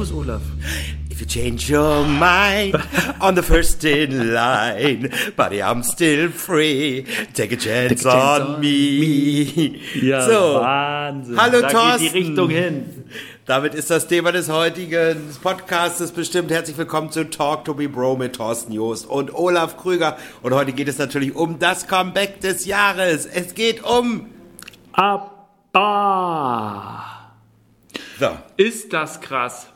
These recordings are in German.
Servus, Olaf. If you change your mind on the first in line, buddy, I'm still free. Take a chance, Take a chance on, on me. Ja, so, Wahnsinn. hallo da Thorsten. geht die Richtung hin. Damit ist das Thema des heutigen Podcasts bestimmt. Herzlich willkommen zu Talk to Be Bro mit Thorsten Joost und Olaf Krüger. Und heute geht es natürlich um das Comeback des Jahres. Es geht um... Aber So, ist das krass?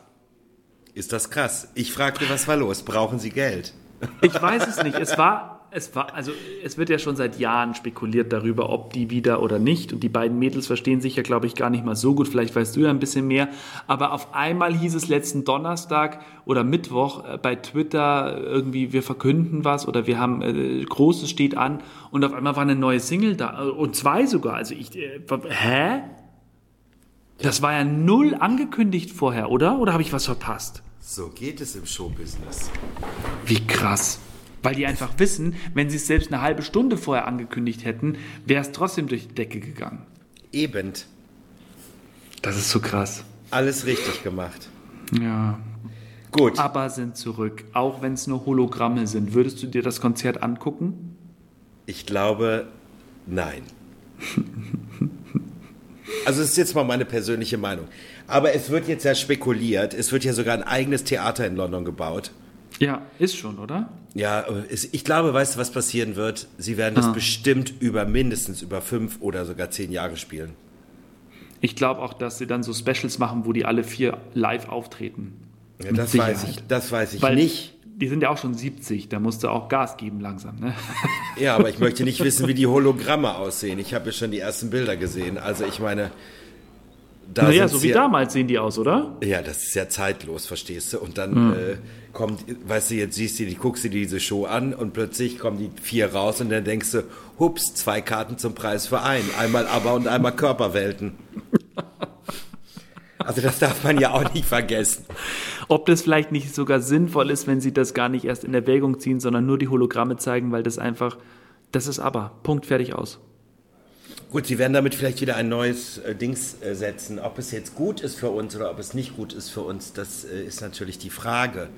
Ist das krass. Ich fragte, was war los? Brauchen Sie Geld? Ich weiß es nicht. Es war, es war, also es wird ja schon seit Jahren spekuliert darüber, ob die wieder oder nicht. Und die beiden Mädels verstehen sich ja, glaube ich, gar nicht mal so gut. Vielleicht weißt du ja ein bisschen mehr. Aber auf einmal hieß es letzten Donnerstag oder Mittwoch äh, bei Twitter irgendwie, wir verkünden was oder wir haben äh, Großes steht an. Und auf einmal war eine neue Single da äh, und zwei sogar. Also ich, äh, hä? Das war ja null angekündigt vorher, oder? Oder habe ich was verpasst? So geht es im Showbusiness. Wie krass. Weil die einfach wissen, wenn sie es selbst eine halbe Stunde vorher angekündigt hätten, wäre es trotzdem durch die Decke gegangen. Eben. Das ist so krass. Alles richtig gemacht. Ja. Gut. Aber sind zurück, auch wenn es nur Hologramme sind. Würdest du dir das Konzert angucken? Ich glaube, nein. Also das ist jetzt mal meine persönliche Meinung. Aber es wird jetzt ja spekuliert. Es wird ja sogar ein eigenes Theater in London gebaut. Ja, ist schon, oder? Ja, es, ich glaube, weißt du, was passieren wird? Sie werden das Ah. bestimmt über mindestens über fünf oder sogar zehn Jahre spielen. Ich glaube auch, dass sie dann so Specials machen, wo die alle vier live auftreten. Ja, das weiß ich, das weiß ich Weil nicht. Die sind ja auch schon 70, da musst du auch Gas geben langsam, ne? Ja, aber ich möchte nicht wissen, wie die Hologramme aussehen. Ich habe ja schon die ersten Bilder gesehen. Also ich meine, da naja, so wie sie- damals sehen die aus, oder? Ja, das ist ja zeitlos, verstehst du? Und dann Hm. äh, kommt, weißt du, jetzt siehst du, die guckst du dir diese Show an und plötzlich kommen die vier raus und dann denkst du, hups, zwei Karten zum Preis für einen. Einmal Aber und einmal Körperwelten. Also das darf man ja auch nicht vergessen. Ob das vielleicht nicht sogar sinnvoll ist, wenn sie das gar nicht erst in Erwägung ziehen, sondern nur die Hologramme zeigen, weil das einfach, das ist aber, Punkt, fertig aus. Gut, sie werden damit vielleicht wieder ein neues äh, Dings äh, setzen. Ob es jetzt gut ist für uns oder ob es nicht gut ist für uns, das äh, ist natürlich die Frage.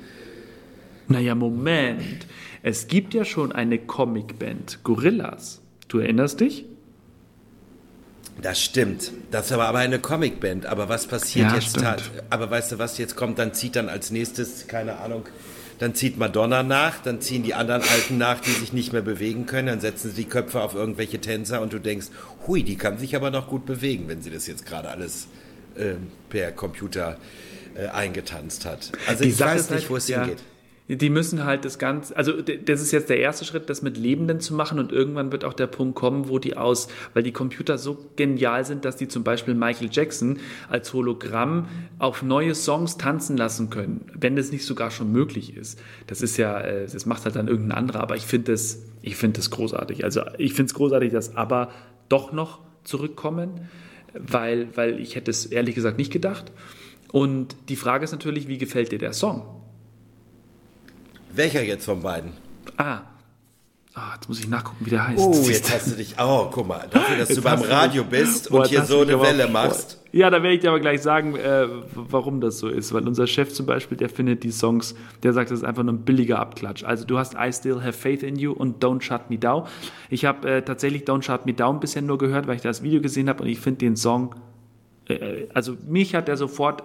Naja, Moment. Es gibt ja schon eine Comicband, Gorillas. Du erinnerst dich? Das stimmt. Das ist aber, aber eine Comicband. Aber was passiert Ja, jetzt? Aber weißt du, was jetzt kommt? Dann zieht dann als nächstes, keine Ahnung, dann zieht Madonna nach, dann ziehen die anderen Alten nach, die sich nicht mehr bewegen können, dann setzen sie die Köpfe auf irgendwelche Tänzer und du denkst, hui, die kann sich aber noch gut bewegen, wenn sie das jetzt gerade alles ähm, per Computer äh, eingetanzt hat. Also ich Sache weiß nicht, halt, wo es ja, hingeht. Die müssen halt das Ganze, also das ist jetzt der erste Schritt, das mit Lebenden zu machen und irgendwann wird auch der Punkt kommen, wo die aus, weil die Computer so genial sind, dass die zum Beispiel Michael Jackson als Hologramm auf neue Songs tanzen lassen können, wenn das nicht sogar schon möglich ist. Das ist ja, äh, das macht halt dann irgendein anderer, aber ich finde das, ich finde das großartig. Also ich finde es großartig, dass aber doch noch zurückkommen, weil, weil ich hätte es ehrlich gesagt nicht gedacht. Und die Frage ist natürlich, wie gefällt dir der Song? Welcher jetzt von beiden? Ah. Ah, jetzt muss ich nachgucken, wie der heißt. Oh, jetzt du? hast du dich, oh, guck mal, dafür, dass Jetzt du beim du Radio mich- bist Boah, und hier so du eine Welle boah. machst. Ja, da werde ich dir aber gleich sagen, äh, warum das so ist. Weil unser Chef zum Beispiel, der findet die Songs, der sagt, das ist einfach nur ein billiger Abklatsch. Also du hast I Still Have Faith in You und Don't Shut Me Down. Ich habe äh, tatsächlich Don't Shut Me Down bisher nur gehört, weil ich das Video gesehen habe und ich finde den Song, äh, also mich hat der sofort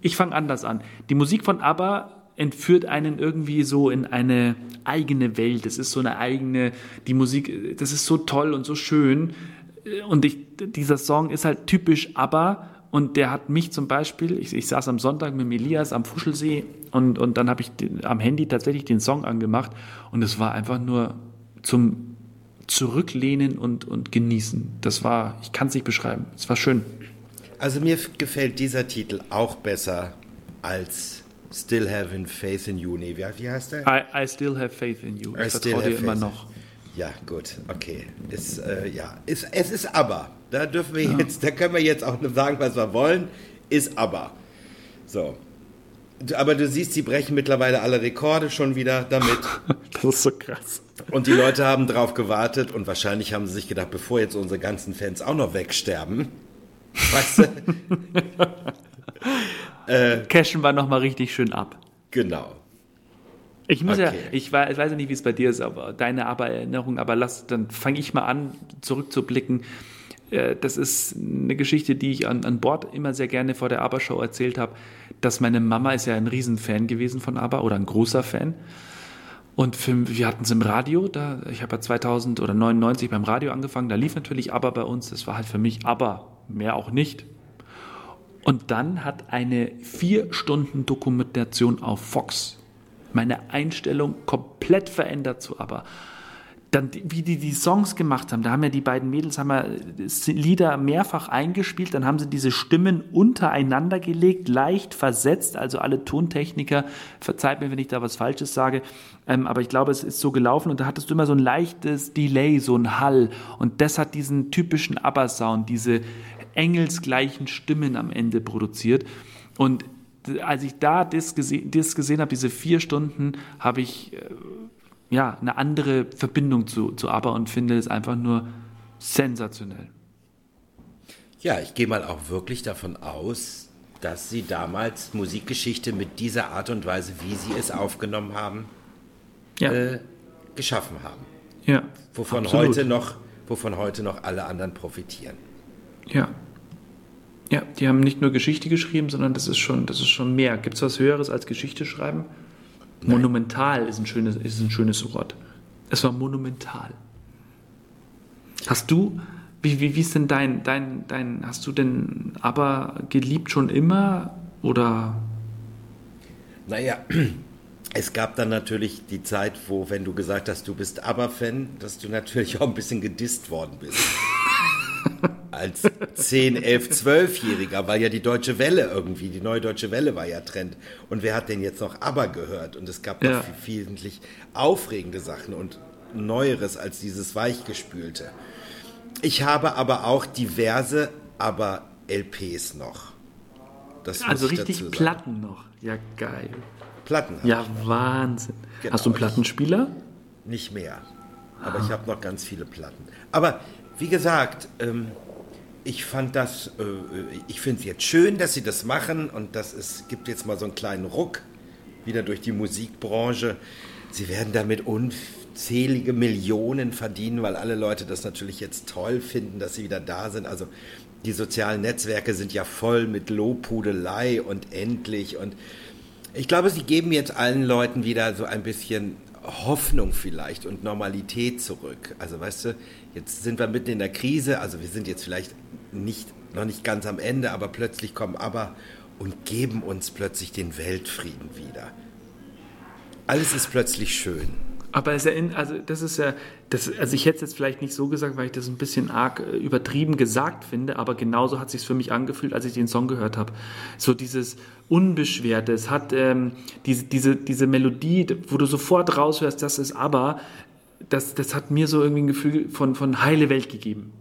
ich fange anders an. Die Musik von ABBA entführt einen irgendwie so in eine eigene Welt. Es ist so eine eigene, die Musik, das ist so toll und so schön. Und ich, dieser Song ist halt typisch ABBA. Und der hat mich zum Beispiel, ich, ich saß am Sonntag mit Elias am Fuschelsee und, und dann habe ich den, am Handy tatsächlich den Song angemacht und es war einfach nur zum Zurücklehnen und, und Genießen. Das war, ich kann es nicht beschreiben. Es war schön. Also mir gefällt dieser Titel auch besser als Still Having Faith in You. Nee, wie, wie heißt der? I, I still have faith in you. I Ich still vertraue dir have immer noch. Ja, gut, okay. Ist, äh, ja, ist, es ist aber. Da dürfen wir jetzt, da können wir jetzt auch nur sagen, was wir wollen. Ist aber. So. Aber du siehst, sie brechen mittlerweile alle Rekorde schon wieder damit. Das ist so krass. Und die Leute haben drauf gewartet und wahrscheinlich haben sie sich gedacht, bevor jetzt unsere ganzen Fans auch noch wegsterben, weißt du, äh, cashen wir nochmal richtig schön ab. Genau. Ich muss okay. ja, ich weiß, ich weiß ja nicht, wie es bei dir ist, aber deine Aber-Erinnerung, aber lass, dann fange ich mal an, zurückzublicken. Äh, das ist eine Geschichte, die ich an, an Bord immer sehr gerne vor der ABBA-Show erzählt habe, dass meine Mama ist ja ein Riesenfan gewesen von ABBA oder ein großer Fan. Und für, wir hatten es im Radio, da, ich habe ja 2000 oder 99 beim Radio angefangen, da lief natürlich ABBA bei uns, das war halt für mich ABBA, mehr auch nicht. Und dann hat eine vier Stunden Dokumentation auf Fox meine Einstellung komplett verändert zu ABBA dann, wie die die Songs gemacht haben, da haben ja die beiden Mädels haben ja Lieder mehrfach eingespielt, dann haben sie diese Stimmen untereinander gelegt, leicht versetzt, also alle Tontechniker, verzeiht mir, wenn ich da was Falsches sage, ähm, aber ich glaube, es ist so gelaufen und da hattest du immer so ein leichtes Delay, so ein Hall und das hat diesen typischen ABBA-Sound, diese engelsgleichen Stimmen am Ende produziert und als ich da das, gese das gesehen habe, diese vier Stunden, habe ich äh, ja, eine andere Verbindung zu, zu ABBA und finde es einfach nur sensationell. Ja, ich gehe mal auch wirklich davon aus, dass Sie damals Musikgeschichte mit dieser Art und Weise, wie Sie es aufgenommen haben, ja. äh, geschaffen haben. Ja. Wovon heute, noch, wovon heute noch alle anderen profitieren. Ja. Ja, die haben nicht nur Geschichte geschrieben, sondern das ist schon, das ist schon mehr. Gibt es was Höheres als Geschichte schreiben? Nein. Monumental ist ein, schönes, ist ein schönes Wort. Es war monumental. Hast du, wie, wie, wie ist denn dein, dein, dein, hast du denn aber geliebt schon immer oder? Naja, es gab dann natürlich die Zeit, wo, wenn du gesagt hast, du bist Aber-Fan, dass du natürlich auch ein bisschen gedisst worden bist. Als 10, 11, 12-Jähriger, weil ja die Deutsche Welle irgendwie, die neue Deutsche Welle war ja Trend. Und wer hat denn jetzt noch ABBA gehört? Und es gab ja. noch viel, viel aufregende Sachen und Neueres als dieses Weichgespülte. Ich habe aber auch diverse ABBA-LPs noch. also richtig Platten noch. Ja, geil. Platten. Ja, Wahnsinn. Genau. Hast du einen Plattenspieler? Nicht mehr. Aber ah. ich habe noch ganz viele Platten. Aber wie gesagt, ähm, ich fand das, äh, ich finde es jetzt schön, dass sie das machen und das ist, gibt jetzt mal so einen kleinen Ruck wieder durch die Musikbranche. Sie werden damit unzählige Millionen verdienen, weil alle Leute das natürlich jetzt toll finden, dass sie wieder da sind. Also die sozialen Netzwerke sind ja voll mit Lobhudelei und endlich und ich glaube, sie geben jetzt allen Leuten wieder so ein bisschen Hoffnung vielleicht und Normalität zurück. Also weißt du, jetzt sind wir mitten in der Krise, also wir sind jetzt vielleicht nicht, noch nicht ganz am Ende, aber plötzlich kommen aber und geben uns plötzlich den Weltfrieden wieder. Alles ist plötzlich schön. Aber es in, also das ist ja, das, also ich hätte es jetzt vielleicht nicht so gesagt, weil ich das ein bisschen arg äh, übertrieben gesagt finde, aber genauso hat es sich für mich angefühlt, als ich den Song gehört habe. So dieses Unbeschwerte, es hat ähm, diese, diese, diese Melodie, wo du sofort raushörst, das ist aber, das, das hat mir so irgendwie ein Gefühl von, von heile Welt gegeben.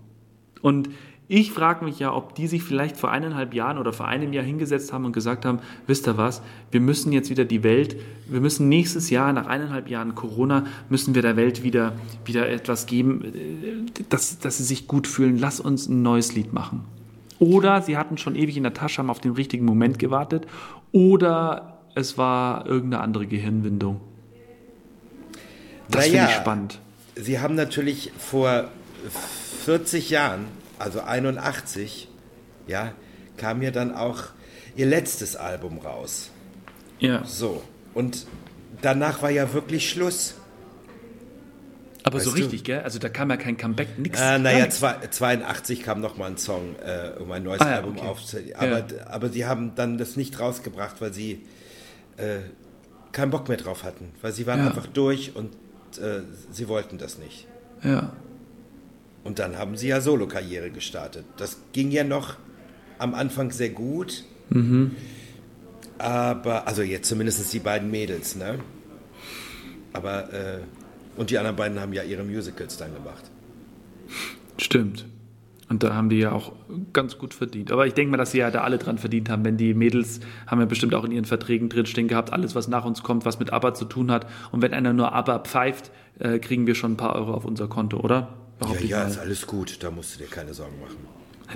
Und ich frage mich ja, ob die sich vielleicht vor eineinhalb Jahren oder vor einem Jahr hingesetzt haben und gesagt haben, wisst ihr was, wir müssen jetzt wieder die Welt, wir müssen nächstes Jahr, nach eineinhalb Jahren Corona, müssen wir der Welt wieder, wieder etwas geben, äh, dass, dass sie sich gut fühlen. Lass uns ein neues Lied machen. Oder sie hatten schon ewig in der Tasche, haben auf den richtigen Moment gewartet. Oder es war irgendeine andere Gehirnwindung. Das naja, finde ich spannend. Sie haben natürlich vor 40 Jahren also 81, ja, kam ja dann auch ihr letztes Album raus. Ja. So. Und danach war ja wirklich Schluss. Aber weißt so richtig, du? gell? Also da kam ja kein Comeback, nix. Äh, naja, 82 kam noch mal ein Song, äh, um ein neues ah, Album okay. aufzunehmen. Aber, ja. aber sie haben dann das nicht rausgebracht, weil sie äh, keinen Bock mehr drauf hatten. Weil sie waren ja. einfach durch und äh, sie wollten das nicht. Ja. Und dann haben sie ja Solo-Karriere gestartet. Das ging ja noch am Anfang sehr gut. Mhm. Aber, also jetzt zumindest die beiden Mädels, ne? Aber, äh, und die anderen beiden haben ja ihre Musicals dann gemacht. Stimmt. Und da haben die ja auch ganz gut verdient. Aber ich denke mal, dass sie ja da alle dran verdient haben. Wenn die Mädels haben ja bestimmt auch in ihren Verträgen drinstehen gehabt, alles, was nach uns kommt, was mit ABBA zu tun hat. Und wenn einer nur ABBA pfeift, äh, kriegen wir schon ein paar Euro auf unser Konto, oder? Ja, ja, ist alles gut, da musst du dir keine Sorgen machen.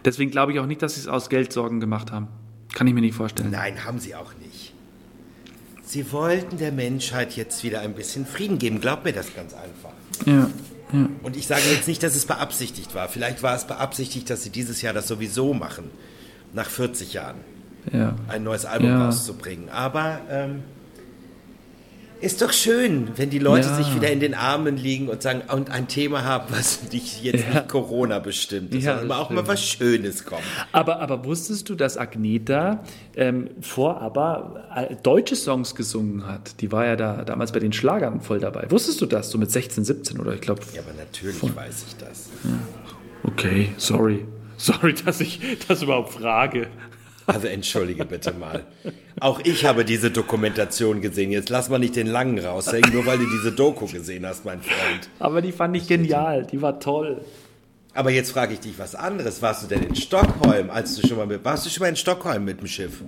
Deswegen glaube ich auch nicht, dass sie es aus Geldsorgen gemacht haben. Kann ich mir nicht vorstellen. Nein, haben sie auch nicht. Sie wollten der Menschheit jetzt wieder ein bisschen Frieden geben. Glaub mir das ganz einfach. Ja. ja. Und ich sage jetzt nicht, dass es beabsichtigt war. Vielleicht war es beabsichtigt, dass sie dieses Jahr das sowieso machen. Nach 40 Jahren. Ja. Ein neues Album Ja. rauszubringen. Aber ähm, ist doch schön, wenn die Leute Ja. sich wieder in den Armen liegen und sagen, und ein Thema haben, was nicht jetzt Ja. nicht Corona bestimmt ist, Ja, sondern auch mal stimmt. was Schönes kommt. Aber, aber wusstest du, dass Agneta ähm, vor aber äh, deutsche Songs gesungen hat? Die war ja da damals bei den Schlagern voll dabei. Wusstest du das? So mit 16, 17 oder ich glaube. Ja, aber natürlich weiß ich das. Okay, sorry. Sorry, dass ich das überhaupt frage. Also entschuldige bitte mal. Auch ich habe diese Dokumentation gesehen. Jetzt lass mal nicht den Langen raushängen, nur weil du diese Doku gesehen hast, mein Freund. Aber die fand ich genial. Die war toll. Aber jetzt frage ich dich was anderes. Warst du denn in Stockholm, als du schon mal mit, warst du schon mal in Stockholm mit dem Schiff?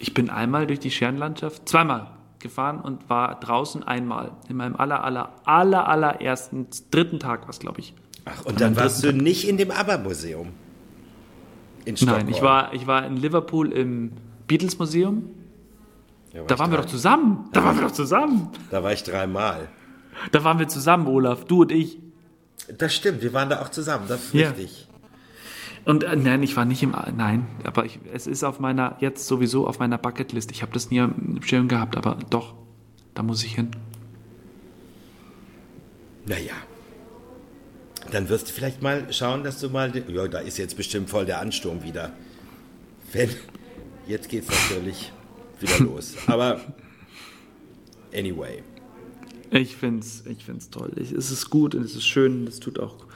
Ich bin einmal durch die Scherenlandschaft, zweimal gefahren und war draußen einmal. In meinem aller, aller, aller, allerersten, dritten Tag war es, glaube ich. Ach, und dann warst du dritten nicht in dem ABBA-Museum? In Stockholm? Nein, ich war, ich war in Liverpool im Beatles-Museum. Ja, war Da waren wir doch zusammen. Da waren wir doch zusammen. Da war ich dreimal. Da waren wir zusammen, Olaf, du und ich. Das stimmt, wir waren da auch zusammen, das ist Ja. richtig. Und äh, nein, ich war nicht im. Nein, aber ich, es ist auf meiner, jetzt sowieso auf meiner Bucketlist. Ich habe das nie im Schirm gehabt, aber doch, da muss ich hin. Naja. Dann wirst du vielleicht mal schauen, dass du mal. Ja, da ist jetzt bestimmt voll der Ansturm wieder. Wenn. Jetzt geht's natürlich wieder los. Aber. Anyway. Ich finde es ich find's toll. Ich, es ist gut und es ist schön. Es tut auch,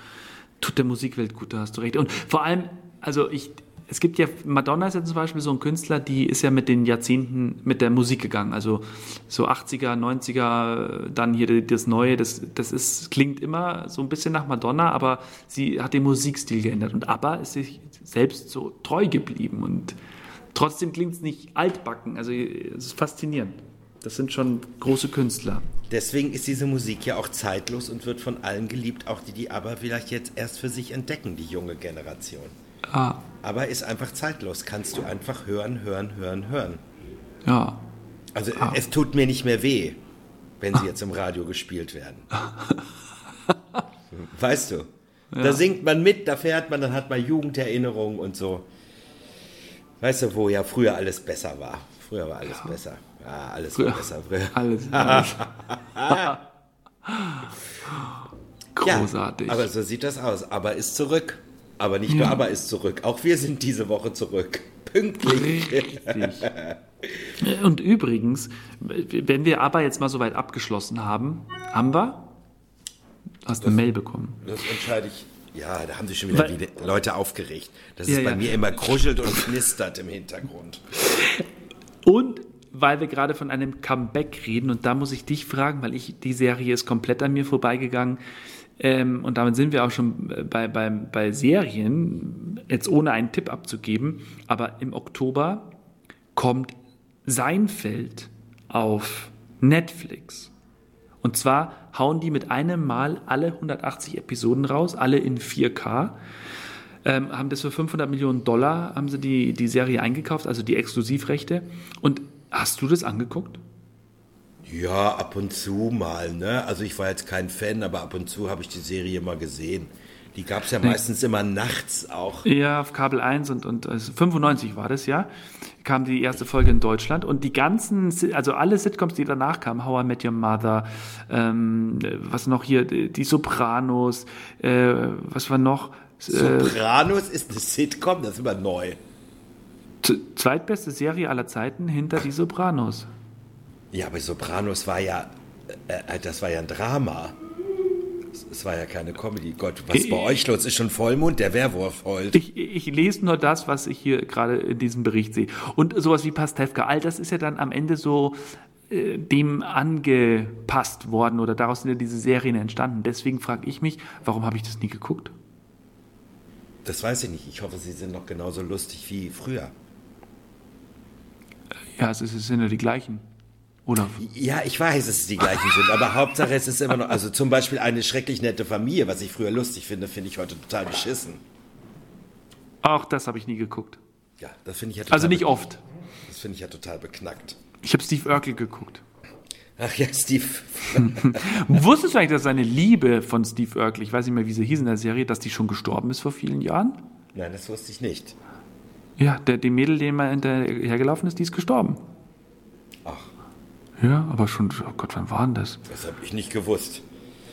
tut der Musikwelt gut, da hast du recht. Und vor allem, also ich, es gibt ja, Madonna ist ja zum Beispiel so ein Künstler, die ist ja mit den Jahrzehnten mit der Musik gegangen. Also so 80er, 90er, dann hier das Neue, das, das ist, klingt immer so ein bisschen nach Madonna, aber sie hat den Musikstil geändert. Und ABBA ist sich selbst so treu geblieben und trotzdem klingt es nicht altbacken. Also es ist faszinierend. Das sind schon große Künstler. Deswegen ist diese Musik ja auch zeitlos und wird von allen geliebt, auch die, die aber vielleicht jetzt erst für sich entdecken, die junge Generation. Ah, Aber ist einfach zeitlos. Kannst du einfach hören, hören, hören, hören. ja. Also es tut mir nicht mehr weh, wenn sie jetzt im Radio gespielt werden. Weißt du? Da singt man mit, da fährt man, dann hat man Jugenderinnerungen und so. Weißt du, wo ja früher alles besser war. Früher war alles besser. Ja, alles war Früher. besser. Früher. Alles. alles. Ja, Großartig. aber so sieht das aus. Aber ist zurück. Aber nicht nur aber ist zurück. Auch wir sind diese Woche zurück. Pünktlich. Richtig. Und übrigens, wenn wir aber jetzt mal soweit abgeschlossen haben, haben wir? Du hast eine Mail bekommen. Das entscheide ich. Ja, da haben sich schon wieder Weil- die Leute aufgeregt. Dass Ja, es bei ja. mir immer kruschelt und knistert im Hintergrund. Weil wir gerade von einem Comeback reden, und da muss ich dich fragen, weil ich die Serie ist komplett an mir vorbeigegangen. Ähm, und damit sind wir auch schon äh, bei, bei, bei Serien, jetzt ohne einen Tipp abzugeben. Aber im Oktober kommt Seinfeld auf Netflix. Und zwar hauen die mit einem Mal alle 180 Episoden raus, alle in 4K. Ähm, haben das für 500 Millionen Dollar, haben sie die, die Serie eingekauft, also die Exklusivrechte. Und hast du das angeguckt? Ja, ab und zu mal, ne? Also ich war jetzt kein Fan, aber ab und zu habe ich die Serie mal gesehen. Die gab es ja meistens immer nachts auch. Ja, auf Kabel 1 und, und also 95 war das ja, kam die erste Folge in Deutschland und die ganzen, also alle Sitcoms, die danach kamen, How I Met Your Mother, ähm, was noch hier, die Sopranos, äh, was war noch? Äh, Sopranos ist eine Sitcom, das ist immer neu. Zweitbeste Serie aller Zeiten hinter die Sopranos. Ja, aber Sopranos war ja, äh, äh, das war ja ein Drama. Es- war ja keine Comedy. Gott, was ist bei euch los? Ist schon Vollmond? Der Werwolf heult. Ich, ich lese nur das, was ich hier gerade in diesem Bericht sehe. Und sowas wie Pastewka, all das ist ja dann am Ende so äh, dem angepasst worden oder daraus sind ja diese Serien entstanden. Deswegen frage ich mich, warum habe ich das nie geguckt? Das weiß ich nicht. Ich hoffe, sie sind noch genauso lustig wie früher. Ja, es, ist, es sind ja die gleichen. Oder? Ja, ich weiß, dass es die gleichen sind, aber Hauptsache es ist immer noch, also zum Beispiel eine schrecklich nette Familie, was ich früher lustig finde, finde ich heute total beschissen. Auch das habe ich nie geguckt. Ja, das finde ich ja total Also nicht oft. Das finde ich ja total beknackt. Ich habe Steve Urkel geguckt. Ach ja, Steve. Wusstest du eigentlich, dass seine Liebe von Steve Urkel, ich weiß nicht mehr, wie sie hieß in der Serie, dass die schon gestorben ist vor vielen Jahren? Nein, das wusste ich nicht. Ja, der, die Mädel, dem er hinterhergelaufen ist, die ist gestorben. Ach, Ja, aber schon, oh Gott, wann war denn das? das habe ich nicht gewusst.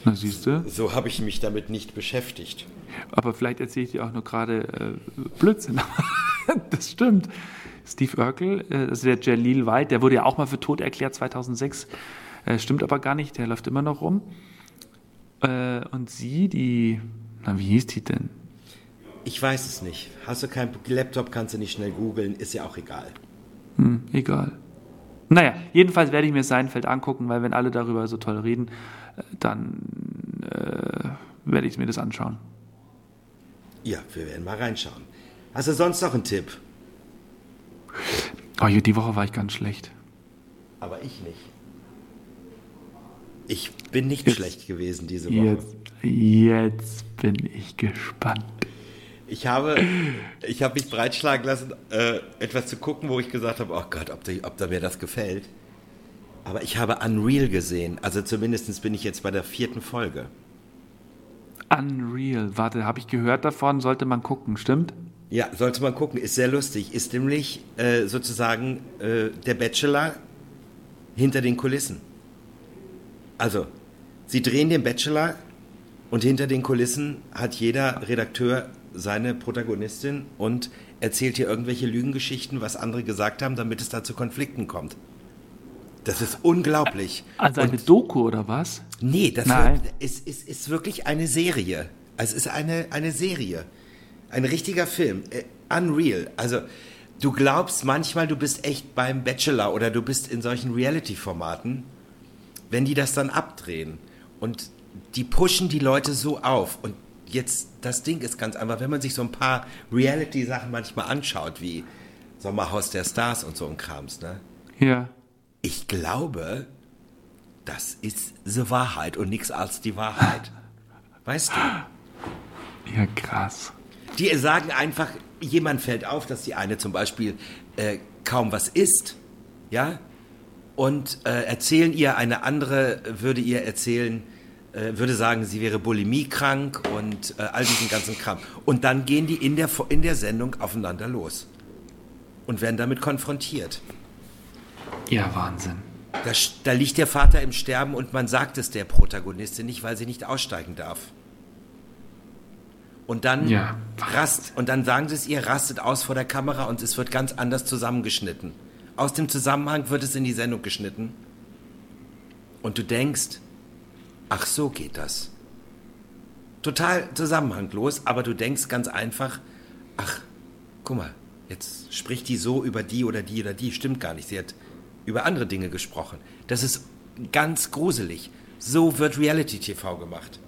Na, siehst du? So habe ich mich damit nicht beschäftigt. Aber vielleicht erzähle ich dir auch nur gerade äh, Blödsinn. das stimmt. Steve Urkel, äh, also der Jalil White, der wurde ja auch mal für tot erklärt 2006. Äh, stimmt aber gar nicht, der läuft immer noch rum. Äh, und sie, die, na, wie hieß die denn? Ich weiß es nicht. Hast du keinen Laptop, kannst du nicht schnell googeln, ist ja auch egal. Hm, egal. Naja, jedenfalls werde ich mir Seinfeld angucken, weil wenn alle darüber so toll reden, äh, dann äh, werde ich mir das anschauen. Ja, wir werden mal reinschauen. Hast du sonst noch einen Tipp? Oh, die Woche war ich ganz schlecht. Aber ich nicht. Ich bin nicht Jetzt- schlecht gewesen diese Woche. Jetzt, jetzt bin ich gespannt. Ich habe, ich habe mich breitschlagen lassen, äh, etwas zu gucken, wo ich gesagt habe, oh Gott, ob, die, ob da mir das gefällt. Aber ich habe Unreal gesehen. Also zumindest bin ich jetzt bei der vierten Folge. Unreal. Warte, habe ich gehört davon? Sollte man gucken, stimmt? Ja, sollte man gucken. Ist sehr lustig. Ist nämlich äh, sozusagen äh, der Bachelor hinter den Kulissen. Also, sie drehen den Bachelor und hinter den Kulissen hat jeder Redakteur seine Protagonistin und erzählt hier irgendwelche Lügengeschichten, was andere gesagt haben, damit es da zu Konflikten kommt. Das ist unglaublich. Also eine Und- Doku oder was? Nee, das Nein. ist, ist, ist wirklich eine Serie. Also es ist eine, eine Serie. Ein richtiger Film. Äh, unreal. Also du glaubst manchmal, du bist echt beim Bachelor oder du bist in solchen Reality-Formaten, wenn die das dann abdrehen. Und die pushen die Leute so auf. Und jetzt, das Ding ist ganz einfach, wenn man sich so ein paar Reality-Sachen manchmal anschaut, wie Sommerhaus der Stars und so ein Krams, ne? Ja. Ich glaube, das ist die Wahrheit und nichts als die Wahrheit. Weißt du? Ja, krass. Die sagen einfach, jemand fällt auf, dass die eine zum Beispiel äh, kaum was isst, ja, und äh, erzählen ihr, eine andere würde ihr erzählen, äh, würde sagen, sie wäre bulimiekrank und äh, all diesen ganzen Kram. Und dann gehen die in der, in der Sendung aufeinander los und werden damit konfrontiert. Ja, Wahnsinn. Da, da liegt der Vater im Sterben und man sagt es der Protagonistin nicht, weil sie nicht aussteigen darf. Und dann Ja. rast und dann sagen sie es ihr, rastet aus vor der Kamera und es wird ganz anders zusammengeschnitten. Aus dem Zusammenhang wird es in die Sendung geschnitten. Und du denkst, ach so geht das. Total zusammenhanglos, aber du denkst ganz einfach, ach, guck mal, jetzt spricht die so über die oder die oder die, stimmt gar nicht. Sie hat über andere Dinge gesprochen. Das ist ganz gruselig. So wird Reality TV gemacht.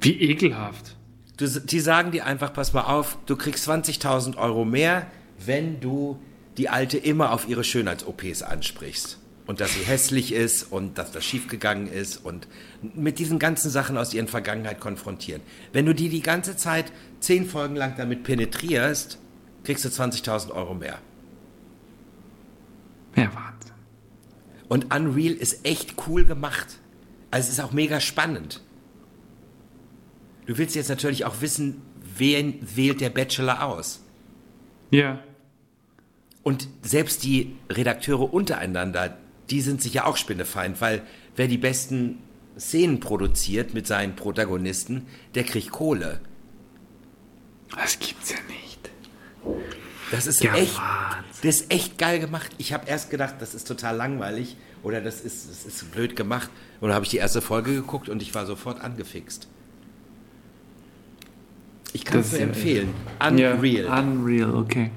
Wie ekelhaft. Du, die sagen dir einfach, pass mal auf, du kriegst 20.000 Euro mehr, wenn du die Alte immer auf ihre Schönheits-OPs ansprichst. Und dass sie hässlich ist und dass das schiefgegangen ist und mit diesen ganzen Sachen aus ihren Vergangenheit konfrontieren. Wenn du die die ganze Zeit zehn Folgen lang damit penetrierst, kriegst du 20.000 Euro mehr. Ja, Wahnsinn. Und Unreal ist echt cool gemacht. Also es ist auch mega spannend. Du willst jetzt natürlich auch wissen, wen wählt der Bachelor aus? Ja. Und selbst die Redakteure untereinander, die sind sich ja auch spinnefeind, weil wer die besten Szenen produziert mit seinen Protagonisten, der kriegt Kohle. Das gibt's ja nicht. Das ist Ja, echt, Wahnsinn. das ist echt geil gemacht. Ich habe erst gedacht, das ist total langweilig oder das ist, das ist blöd gemacht. Und dann habe ich die erste Folge geguckt und ich war sofort angefixt. Ich kann es nur empfehlen. Unreal. Ja, unreal, okay.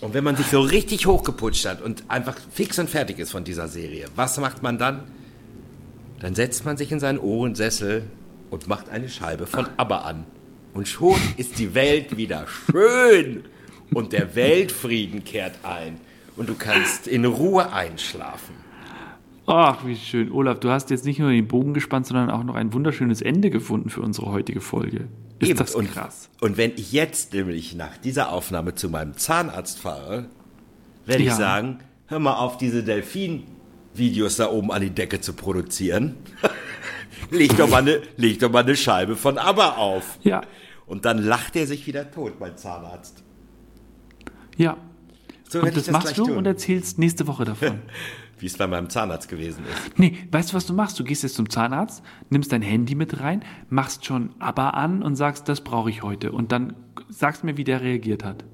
Und wenn man sich so richtig hochgeputscht hat und einfach fix und fertig ist von dieser Serie, was macht man dann? Dann setzt man sich in seinen Ohrensessel und macht eine Scheibe von ABBA an. Und schon ist die Welt wieder schön und der Weltfrieden kehrt ein und du kannst in Ruhe einschlafen. Ach, wie schön. Olaf, du hast jetzt nicht nur den Bogen gespannt, sondern auch noch ein wunderschönes Ende gefunden für unsere heutige Folge. Ist Eben. das und, krass? Und wenn ich jetzt nämlich nach dieser Aufnahme zu meinem Zahnarzt fahre, werde Ja. ich sagen, hör mal auf, diese Delfin-Videos da oben an die Decke zu produzieren. leg, doch mal eine, leg doch mal eine Scheibe von ABBA auf. Ja, Und dann lacht er sich wieder tot, mein Zahnarzt. ja. So Und das das machst du tun. und erzählst nächste Woche davon. Wie es bei meinem Zahnarzt gewesen ist. Nee, weißt du, was du machst? Du gehst jetzt zum Zahnarzt, nimmst dein Handy mit rein, machst schon ABBA an und sagst, das brauche ich heute. Und dann sagst mir, wie der reagiert hat.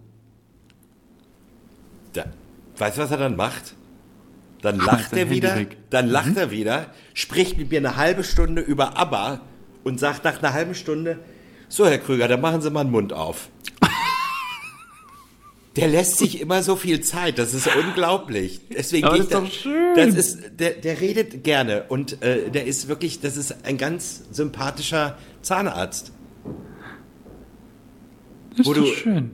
Da, weißt du, was er dann macht? Dann lacht er Handy wieder, weg. dann lacht er wieder, spricht mit mir eine halbe Stunde über ABBA und sagt nach einer halben Stunde, so Herr Krüger, dann machen Sie mal den Mund auf. Der lässt sich immer so viel Zeit, das ist unglaublich. Deswegen Aber das ist da- doch schön. Das ist, der, der redet gerne und äh, der ist wirklich, das ist ein ganz sympathischer Zahnarzt. Das ist doch du- schön.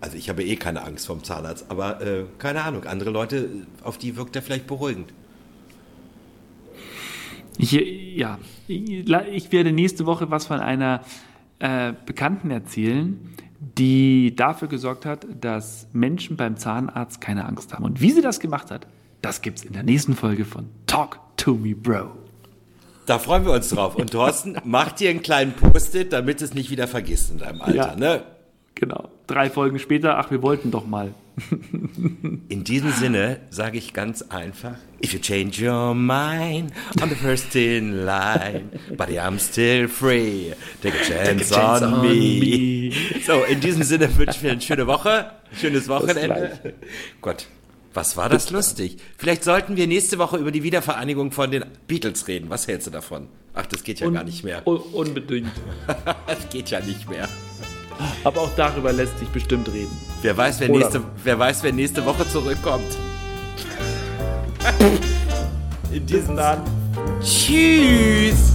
Also ich habe eh keine Angst vom Zahnarzt, aber äh, keine Ahnung, andere Leute, auf die wirkt er vielleicht beruhigend. Ich, ja, ich werde nächste Woche was von einer äh, Bekannten erzählen, die dafür gesorgt hat, dass Menschen beim Zahnarzt keine Angst haben. Und wie sie das gemacht hat, das gibt's in der nächsten Folge von Talk to Me Bro. Da freuen wir uns drauf. Und Thorsten, mach dir einen kleinen Post-it, damit es nicht wieder vergisst in deinem Alter. Ja. Ne? Genau. Drei Folgen später, ach, wir wollten doch mal. In diesem Sinne sage ich ganz einfach, if you change your mind on the first in line, but I'm still free, take a chance, chance on, on me. me. So, in diesem Sinne wünsche ich mir eine schöne Woche, schönes Wochenende. Gott, was war das lustig. Vielleicht sollten wir nächste Woche über die Wiedervereinigung von den Beatles reden. Was hältst du davon? Ach, das geht ja gar nicht mehr. Un unbedingt. Das geht ja nicht mehr. Aber auch darüber lässt sich bestimmt reden. Wer weiß, wer Oder- nächste, wer weiß, wer nächste Woche zurückkommt. In diesem dann. Tschüss.